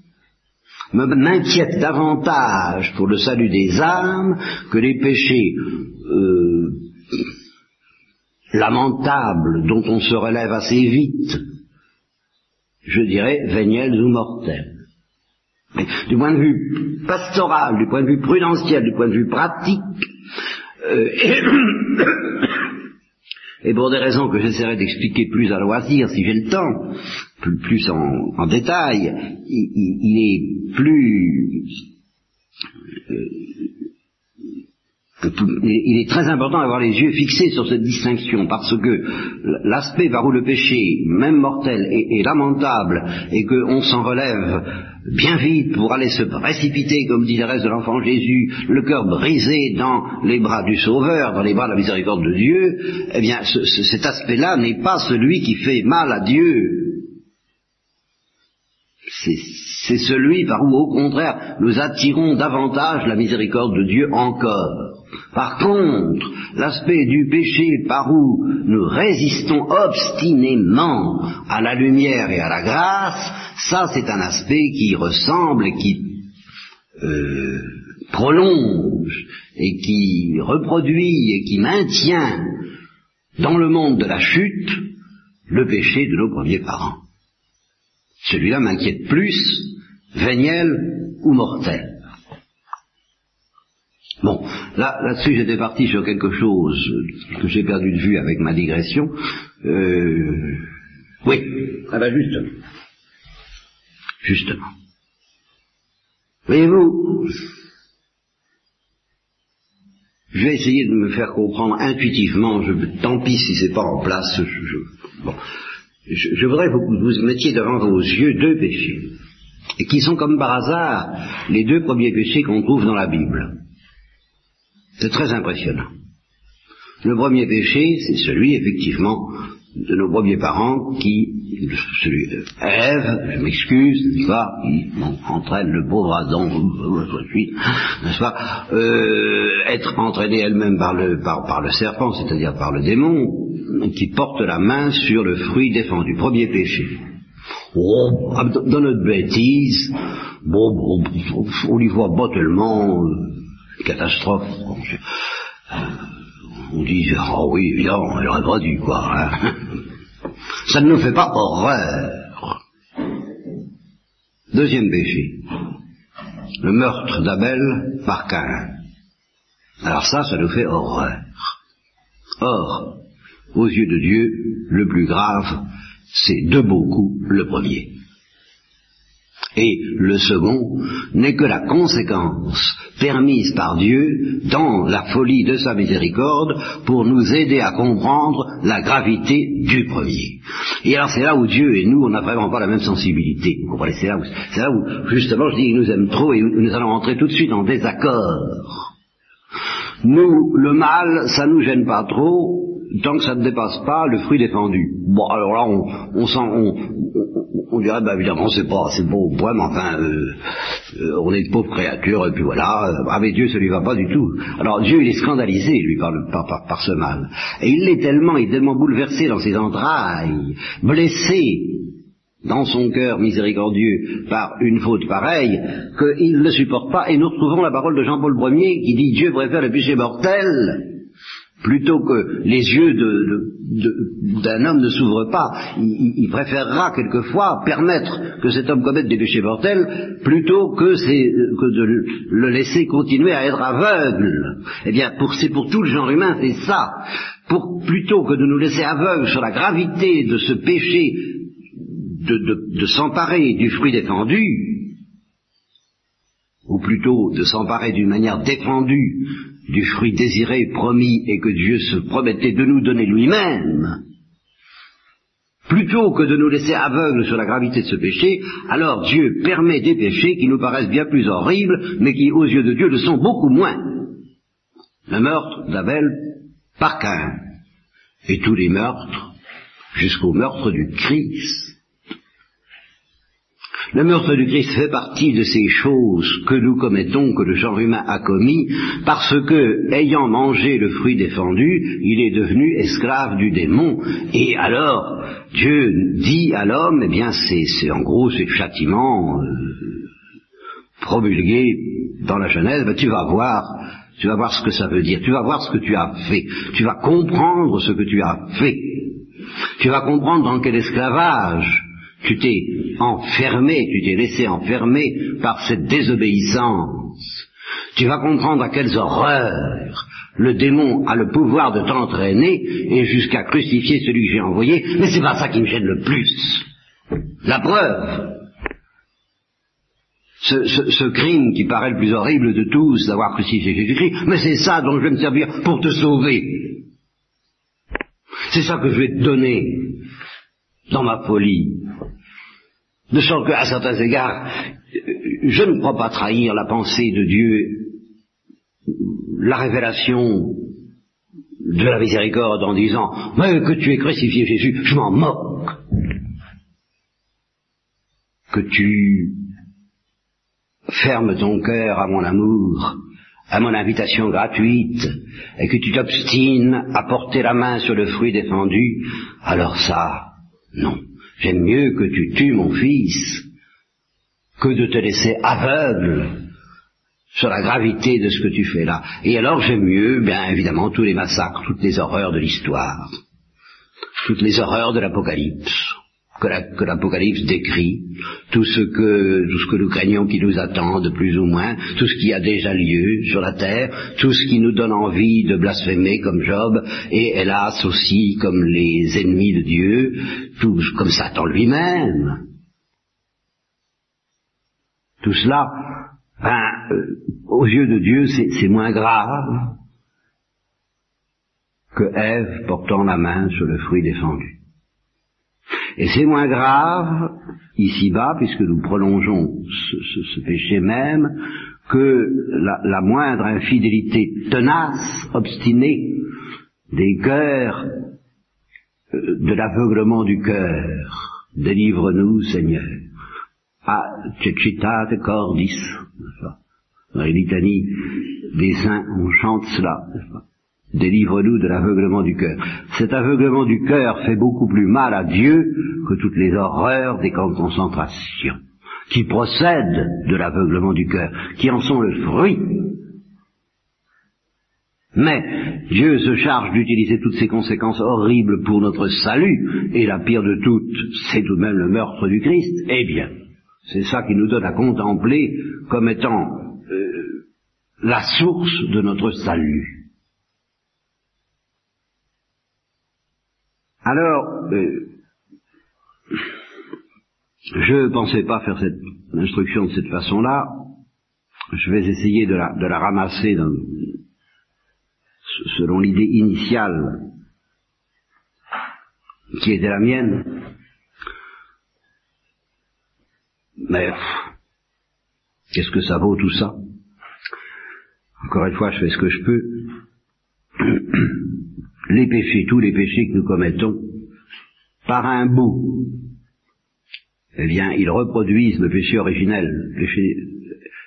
m'inquiète davantage pour le salut des âmes que les péchés euh, lamentables dont on se relève assez vite, je dirais véniels ou mortels. Mais du point de vue pastoral, du point de vue prudentiel, du point de vue pratique, euh, et pour des raisons que j'essaierai d'expliquer plus à loisir si j'ai le temps, plus, en, détail, il, est plus... Euh, il est très important d'avoir les yeux fixés sur cette distinction, parce que l'aspect par où le péché, même mortel, est, lamentable, et qu'on s'en relève bien vite pour aller se précipiter, comme dit le reste de l'enfant Jésus, le cœur brisé dans les bras du Sauveur, dans les bras de la miséricorde de Dieu, eh bien cet aspect-là n'est pas celui qui fait mal à Dieu. C'est celui par où, au contraire, nous attirons davantage la miséricorde de Dieu encore. Par contre, l'aspect du péché par où nous résistons obstinément à la lumière et à la grâce, ça c'est un aspect qui ressemble et qui euh, prolonge et qui reproduit et qui maintient dans le monde de la chute le péché de nos premiers parents. Celui-là m'inquiète plus, véniel ou mortel. Bon, là, là-dessus, j'étais parti sur quelque chose que j'ai perdu de vue avec ma digression. Euh, oui, ah ben justement. Justement. Voyez-vous, je vais essayer de me faire comprendre intuitivement, je, tant pis si c'est pas en place, je, bon. Je, voudrais que vous vous mettiez devant vos yeux deux péchés, et qui sont comme par hasard les deux premiers péchés qu'on trouve dans la Bible. C'est très impressionnant. Le premier péché, c'est celui, effectivement, de nos premiers parents qui, celui Ève, je m'excuse, n'est-ce pas, qui entraîne le pauvre Adam, n'est-ce pas, euh, être entraînée elle-même par le, serpent, c'est-à-dire par le démon, qui porte la main sur le fruit défendu. Premier péché. Oh, dans notre bêtise, bon, on y voit pas euh, catastrophe. On dit, oh oui, évidemment, elle aurait pas dû, quoi. Hein. Ça ne nous fait pas horreur. Deuxième péché, le meurtre d'Abel par Cain. Alors ça, ça nous fait horreur. Or, aux yeux de Dieu, le plus grave, c'est de beaucoup le premier. Et le second n'est que la conséquence permise par Dieu dans la folie de sa miséricorde pour nous aider à comprendre la gravité du premier. Et alors c'est là où Dieu et nous, on n'a vraiment pas la même sensibilité. Vous comprenez C'est là, où, justement je dis qu'il nous aime trop et nous allons entrer tout de suite en désaccord. Nous, le mal, ça nous gêne pas trop, tant que ça ne dépasse pas le fruit défendu. Bon, alors là, on, on, on, on dirait, bah évidemment, c'est pas, c'est beau au point, mais enfin, euh, euh, on est de pauvres créatures, et puis voilà, euh, avec Dieu, ça lui va pas du tout. Alors Dieu, il est scandalisé, lui, par, par, par, ce mal. Et il l'est tellement, il est tellement bouleversé dans ses entrailles, blessé dans son cœur miséricordieux par une faute pareille, qu'il ne le supporte pas, et nous retrouvons la parole de Jean-Paul Ier qui dit Dieu préfère le péché mortel plutôt que les yeux d'un homme ne s'ouvrent pas, il, préférera quelquefois permettre que cet homme commette des péchés mortels plutôt que, de le laisser continuer à être aveugle. Eh bien, c'est pour tout le genre humain, c'est ça. Plutôt que de nous laisser aveugles sur la gravité de ce péché de s'emparer du fruit défendu, ou plutôt de s'emparer d'une manière défendue du fruit désiré, promis, et que Dieu se promettait de nous donner lui-même, plutôt que de nous laisser aveugles sur la gravité de ce péché, alors Dieu permet des péchés qui nous paraissent bien plus horribles, mais qui aux yeux de Dieu le sont beaucoup moins. Le meurtre d'Abel par Cain, et tous les meurtres, jusqu'au meurtre du Christ. Le meurtre du Christ fait partie de ces choses que nous commettons, que le genre humain a commis, parce que, ayant mangé le fruit défendu, il est devenu esclave du démon. Et alors, Dieu dit à l'homme, eh bien, c'est, en gros, c'est le châtiment euh, promulgué dans la Genèse, ben, tu vas voir, tu vas voir ce que ça veut dire, tu vas voir ce que tu as fait, tu vas comprendre ce que tu as fait, tu vas comprendre dans quel esclavage tu t'es enfermé, tu t'es laissé enfermer par cette désobéissance. Tu vas comprendre à quelles horreurs le démon a le pouvoir de t'entraîner et jusqu'à crucifier celui que j'ai envoyé, mais c'est pas ça qui me gêne le plus. La preuve, ce, ce, crime qui paraît le plus horrible de tous, d'avoir crucifié Jésus-Christ, mais c'est ça dont je vais me servir pour te sauver. C'est ça que je vais te donner dans ma folie. De sorte qu'à certains égards, je ne crois pas trahir la pensée de Dieu, la révélation de la miséricorde en disant, mais que tu es crucifié Jésus, je m'en moque. Que tu fermes ton cœur à mon amour, à mon invitation gratuite, et que tu t'obstines à porter la main sur le fruit défendu, alors ça, non. J'aime mieux que tu tues mon fils que de te laisser aveugle sur la gravité de ce que tu fais là. Et alors j'aime mieux, bien évidemment, tous les massacres, toutes les horreurs de l'histoire, toutes les horreurs de l'Apocalypse que l'Apocalypse décrit, tout ce que tout ce que nous craignons qui nous attend de plus ou moins, tout ce qui a déjà lieu sur la terre, tout ce qui nous donne envie de blasphémer comme Job, et hélas aussi comme les ennemis de Dieu, tout comme Satan lui-même. Tout cela, ben, euh, aux yeux de Dieu, c'est moins grave que Ève portant la main sur le fruit défendu. Et c'est moins grave, ici-bas, puisque nous prolongeons ce, péché même, que la, moindre infidélité tenace, obstinée, des cœurs, euh, de l'aveuglement du cœur. Délivre-nous, Seigneur. Ah, cecitate cordis, dans les litanies des saints, on chante cela, Délivre-nous de l'aveuglement du cœur. Cet aveuglement du cœur fait beaucoup plus mal à Dieu que toutes les horreurs des camps de concentration, qui procèdent de l'aveuglement du cœur, qui en sont le fruit. Mais Dieu se charge d'utiliser toutes ces conséquences horribles pour notre salut, et la pire de toutes, c'est tout de même le meurtre du Christ. Eh bien, c'est ça qui nous donne à contempler comme étant euh, la source de notre salut. Alors, euh, je ne pensais pas faire cette instruction de cette façon-là. Je vais essayer de la, de la ramasser dans, selon l'idée initiale qui était la mienne. Mais qu'est-ce que ça vaut tout ça? Encore une fois, je fais ce que je peux. les péchés, tous les péchés que nous commettons, par un bout, eh bien, ils reproduisent le péché originel,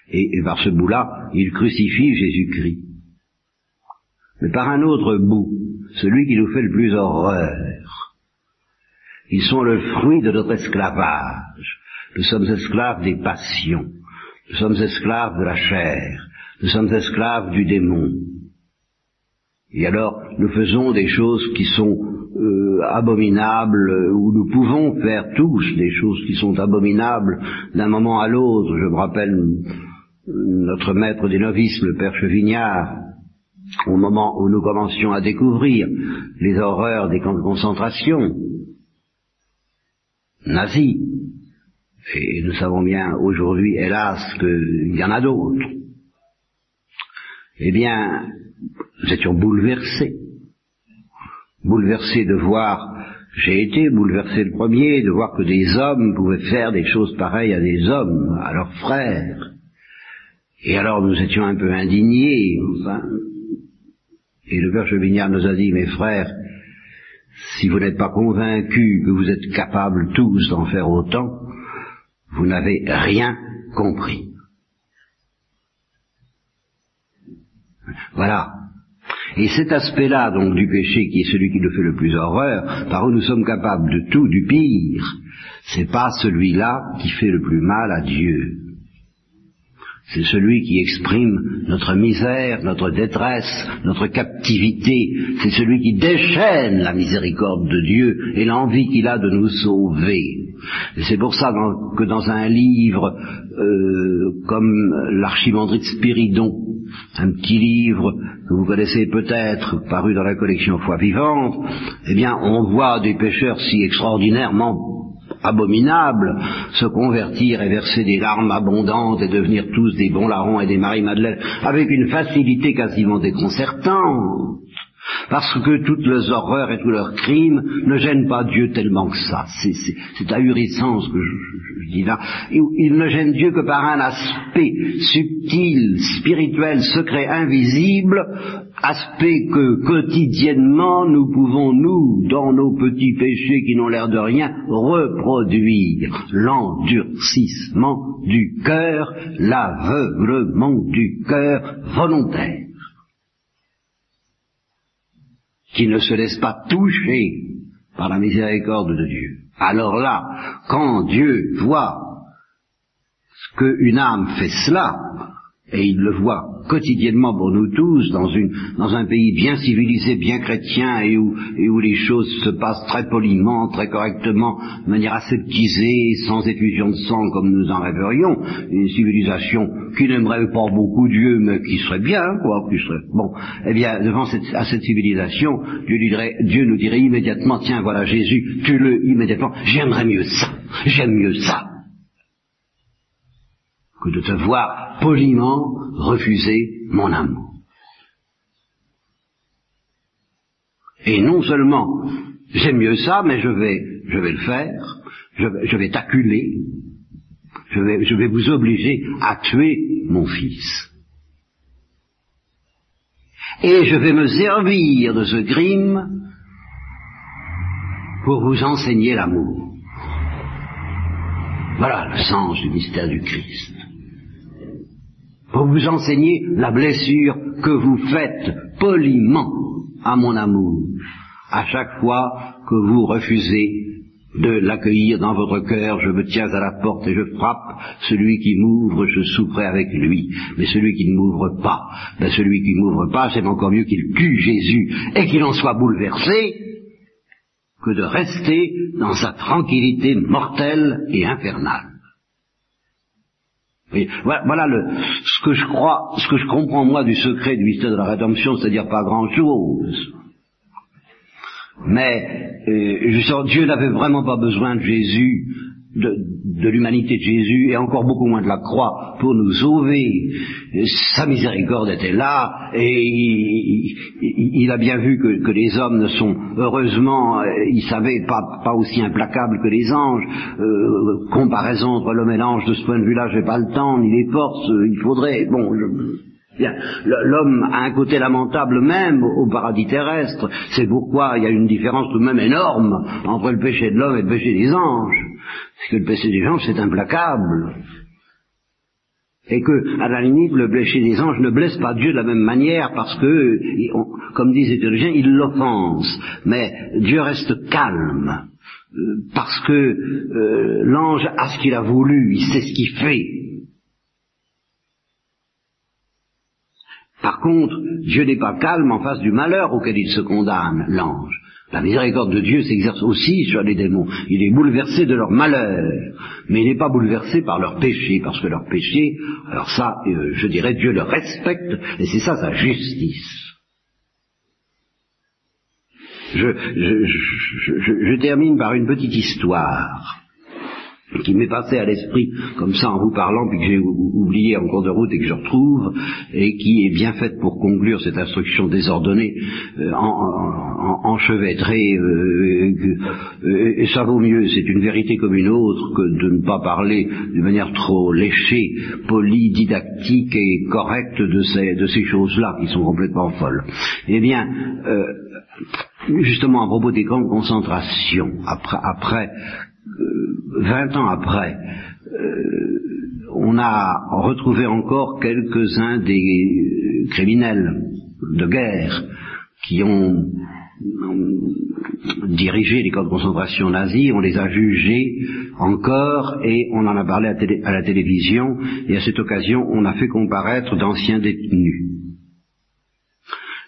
et, par ce bout-là, ils crucifient Jésus-Christ. Mais par un autre bout, celui qui nous fait le plus horreur, ils sont le fruit de notre esclavage. Nous sommes esclaves des passions, nous sommes esclaves de la chair, nous sommes esclaves du démon. Et alors, nous faisons des choses qui sont euh, abominables, ou nous pouvons faire tous des choses qui sont abominables d'un moment à l'autre. Je me rappelle notre maître des novices, le père Chevignard, au moment où nous commencions à découvrir les horreurs des camps de concentration nazis. Et nous savons bien aujourd'hui, hélas, qu'il y en a d'autres. Eh bien, nous étions bouleversés. Bouleversés de voir, j'ai été bouleversé le premier, de voir que des hommes pouvaient faire des choses pareilles à des hommes, à leurs frères. Et alors nous étions un peu indignés, enfin. Et le père Chevignard nous a dit, mes frères, si vous n'êtes pas convaincus que vous êtes capables tous d'en faire autant, vous n'avez rien compris. Voilà. Et cet aspect-là, donc, du péché, qui est celui qui nous fait le plus horreur, par où nous sommes capables de tout, du pire, c'est pas celui-là qui fait le plus mal à Dieu. C'est celui qui exprime notre misère, notre détresse, notre captivité. C'est celui qui déchaîne la miséricorde de Dieu et l'envie qu'il a de nous sauver. Et c'est pour ça que dans un livre euh, comme l'Archimandrite Spiridon, un petit livre que vous connaissez peut-être, paru dans la collection Foi vivante, eh bien, on voit des pécheurs si extraordinairement abominables se convertir et verser des larmes abondantes et devenir tous des bons larrons et des Marie-Madeleine avec une facilité quasiment déconcertante. Parce que toutes leurs horreurs et tous leurs crimes ne gênent pas Dieu tellement que ça. C'est ahurissant ce que je, dis là. Ne gênent Dieu que par un aspect subtil, spirituel, secret, invisible, aspect que quotidiennement nous pouvons, nous, dans nos petits péchés qui n'ont l'air de rien, reproduire l'endurcissement du cœur, l'aveuglement du cœur volontaire qui ne se laisse pas toucher par la miséricorde de Dieu. Alors là, quand Dieu voit qu'une âme fait cela, et il le voit quotidiennement pour nous tous dans, un pays bien civilisé, bien chrétien et où, et où les choses se passent très poliment, très correctement, de manière aseptisée, sans effusion de sang comme nous en rêverions, une civilisation qui n'aimerait pas beaucoup Dieu mais qui serait bien, quoi, qui serait bon. Eh bien, devant cette, à civilisation, Dieu nous dirait immédiatement, tiens, voilà Jésus, tue-le immédiatement. J'aimerais mieux ça, j'aime mieux ça que de te voir poliment refuser mon amour. Et non seulement j'aime mieux ça, mais je vais, je vais le faire, je vais, t'acculer, je vais, je vais vous obliger à tuer mon fils. Et je vais me servir de ce crime pour vous enseigner l'amour. Voilà le sens du mystère du Christ pour vous enseigner la blessure que vous faites poliment à mon amour, à chaque fois que vous refusez de l'accueillir dans votre cœur, je me tiens à la porte et je frappe, celui qui m'ouvre, je souperai avec lui, mais celui qui ne m'ouvre pas, ben celui qui ne m'ouvre pas, c'est encore mieux qu'il tue Jésus et qu'il en soit bouleversé, que de rester dans sa tranquillité mortelle et infernale voilà ce que je crois, ce que je comprends moi du secret du mystère de la rédemption, c'est-à-dire pas grand-chose. Mais euh, Dieu n'avait vraiment pas besoin de Jésus de, l'humanité de Jésus et encore beaucoup moins de la croix pour nous sauver. Sa miséricorde était là et il, a bien vu que, les hommes ne sont heureusement, il savait, pas, pas aussi implacables que les anges. Euh, comparaison entre l'homme et l'ange de ce point de vue-là, j'ai pas le temps ni les forces. Il faudrait, bon, L'homme a un côté lamentable même au paradis terrestre. C'est pourquoi il y a une différence tout de même énorme entre le péché de l'homme et le péché des anges. Parce que le péché des anges, c'est implacable. Et que, à la limite, le péché des anges ne blesse pas Dieu de la même manière parce que, comme disent les théologiens, il l'offense. Mais Dieu reste calme. Euh, parce que euh, l'ange a ce qu'il a voulu, il sait ce qu'il fait. Par contre, Dieu n'est pas calme en face du malheur auquel il se condamne, l'ange. La miséricorde de Dieu s'exerce aussi sur les démons. Il est bouleversé de leur malheur, mais il n'est pas bouleversé par leur péché, parce que leur péché, alors ça, euh, je dirais, Dieu le respecte, et c'est ça sa justice. Je, je, termine par une petite histoire qui m'est passé à l'esprit comme ça en vous parlant, puis que j'ai oublié en cours de route et que je retrouve, et qui est bien faite pour conclure cette instruction désordonnée, euh, en, enchevêtrée, euh, euh, et ça vaut mieux, c'est une vérité comme une autre que de ne pas parler d'une manière trop léchée, polie, didactique et correcte de ces, de ces choses-là qui sont complètement folles. Eh bien, justement à propos des camps de concentration, après, après vingt ans après, euh, on a retrouvé encore quelques-uns des criminels de guerre qui ont dirigé les camps de concentration nazis, on les a jugés encore et on en a parlé à, la télévision et à cette occasion on a fait comparaître d'anciens détenus.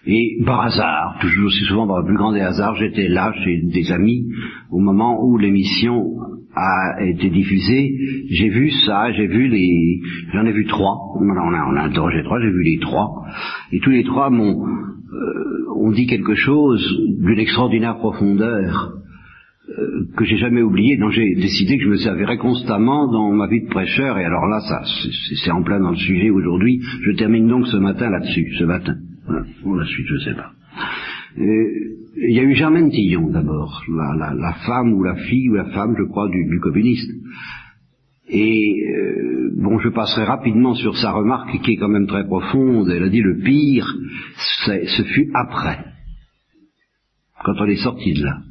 Et par hasard, toujours aussi souvent par le plus grand des hasards, j'étais là chez des amis au moment où l'émission a été diffusée. J'ai vu ça, j'ai vu les, j'en ai vu trois. On a, on a interrogé trois, j'ai vu les trois, et tous les trois m'ont euh, ont dit quelque chose d'une extraordinaire profondeur euh, que j'ai jamais oublié, dont j'ai décidé que je me servirais constamment dans ma vie de prêcheur. Et alors là, ça, c'est en plein dans le sujet aujourd'hui. Je termine donc ce matin là-dessus, ce matin. Pour la suite, je sais pas. il y a eu Germaine Tillon d'abord, la, femme ou la fille ou la femme, je crois, du, communiste. Et euh, bon, je passerai rapidement sur sa remarque qui est quand même très profonde. Elle a dit le pire, ce fut après, quand on est sorti de là.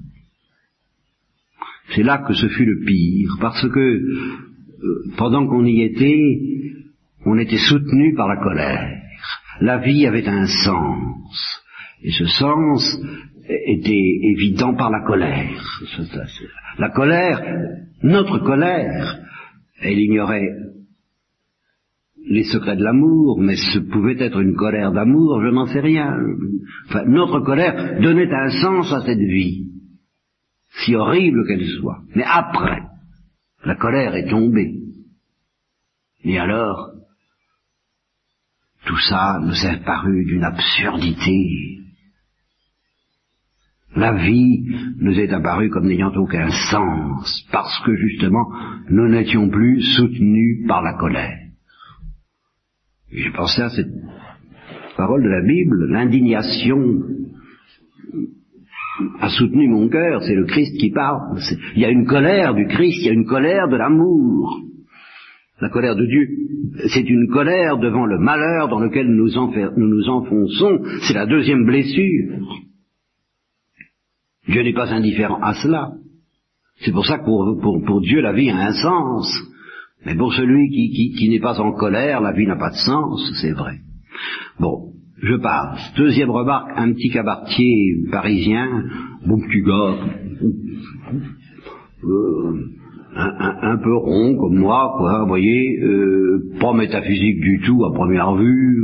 C'est là que ce fut le pire, parce que euh, pendant qu'on y était, on était soutenu par la colère la vie avait un sens. Et ce sens était évident par la colère. La colère, notre colère, elle ignorait les secrets de l'amour, mais ce pouvait être une colère d'amour, je n'en sais rien. Enfin, notre colère donnait un sens à cette vie, si horrible qu'elle soit. Mais après, la colère est tombée. Et alors, tout ça nous est paru d'une absurdité. La vie nous est apparue comme n'ayant aucun sens, parce que justement, nous n'étions plus soutenus par la colère. J'ai pensé à cette parole de la Bible, l'indignation a soutenu mon cœur, c'est le Christ qui parle. Il y a une colère du Christ, il y a une colère de l'amour. La colère de Dieu, c'est une colère devant le malheur dans lequel nous nous, enfonçons. C'est la deuxième blessure. Dieu n'est pas indifférent à cela. C'est pour ça que pour, Dieu la vie a un sens. Mais pour celui qui n'est pas en colère, la vie n'a pas de sens, c'est vrai. Bon, je passe. Deuxième remarque, un petit cabaretier parisien, bon petit gars, euh, un, peu rond comme moi, quoi, vous voyez, euh, pas métaphysique du tout à première vue,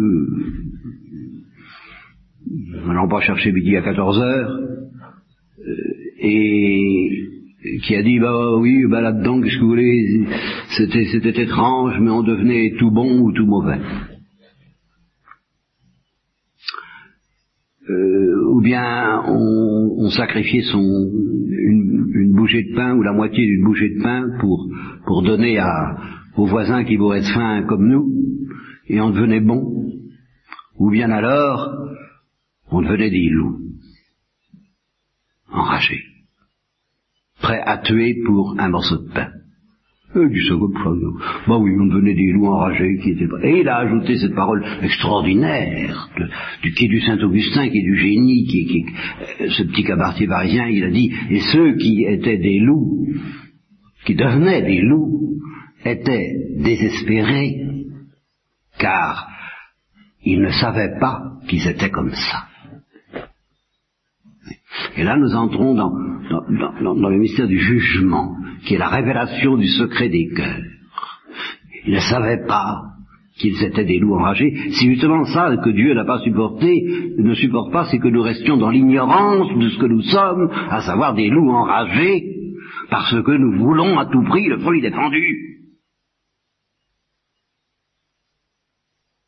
euh, pas chercher midi à 14 heures, euh, et qui a dit bah oui bah là-dedans qu'est-ce que vous voulez c'était c'était étrange mais on devenait tout bon ou tout mauvais. Euh, ou bien on, on sacrifiait son une, une, bouchée de pain ou la moitié d'une bouchée de pain pour pour donner à aux voisins qui voudraient être faim comme nous et on devenait bon ou bien alors on devenait des loups enragé, prêt à tuer pour un morceau de pain. Bah oui, on des loups enragés qui étaient Et il a ajouté cette parole extraordinaire du quai du Saint-Augustin, qui est du génie, qui, qui, euh, ce petit cabaretier parisien, il a dit, et ceux qui étaient des loups, qui devenaient des loups, étaient désespérés, car ils ne savaient pas qu'ils étaient comme ça. Et là, nous entrons dans, le mystère du jugement, qui est la révélation du secret des cœurs. Ils ne savaient pas qu'ils étaient des loups enragés. C'est justement ça que Dieu n'a pas supporté, ne supporte pas, c'est que nous restions dans l'ignorance de ce que nous sommes, à savoir des loups enragés, parce que nous voulons à tout prix le fruit défendu.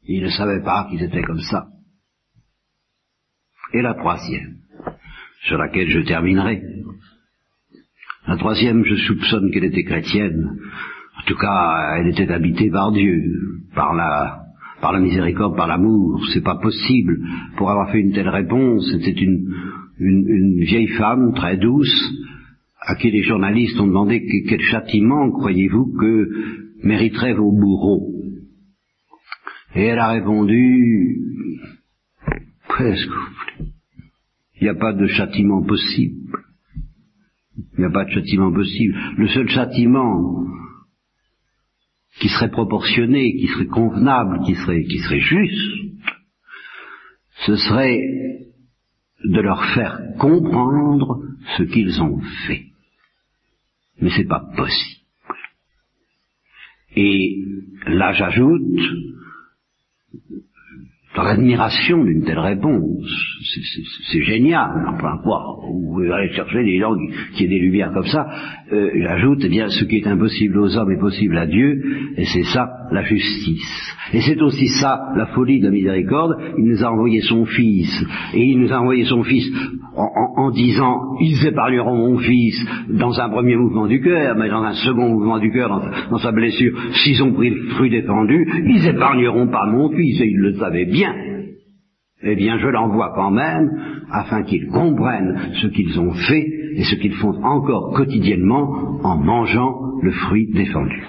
Ils ne savaient pas qu'ils étaient comme ça. Et la troisième, sur laquelle je terminerai. La troisième, je soupçonne qu'elle était chrétienne. En tout cas, elle était habitée par Dieu, par la, miséricorde, par l'amour. C'est pas possible. Pour avoir fait une telle réponse, c'était une, vieille femme très douce, à qui les journalistes ont demandé quel châtiment croyez-vous que mériteraient vos bourreaux. Et elle a répondu, qu'est-ce que vous voulez? Il n'y a pas de châtiment possible. Il n'y a pas de châtiment possible. Le seul châtiment qui serait proportionné, qui serait convenable, qui serait, qui serait juste, ce serait de leur faire comprendre ce qu'ils ont fait. Mais c'est pas possible. Et là j'ajoute, dans l'admiration d'une telle réponse. C'est génial. Enfin, quoi Vous allez chercher des gens qui, aient des lumières comme ça. Euh, J'ajoute, eh bien, ce qui est impossible aux hommes est possible à Dieu, et c'est ça la justice. Et c'est aussi ça la folie de la miséricorde. Il nous a envoyé son Fils, et il nous a envoyé son Fils en, disant, ils épargneront mon Fils dans un premier mouvement du cœur, mais dans un second mouvement du cœur, dans, dans sa blessure, s'ils ont pris le fruit défendu, ils épargneront pas mon Fils, et ils le savaient bien eh bien je l'envoie quand même afin qu'ils comprennent ce qu'ils ont fait et ce qu'ils font encore quotidiennement en mangeant le fruit défendu.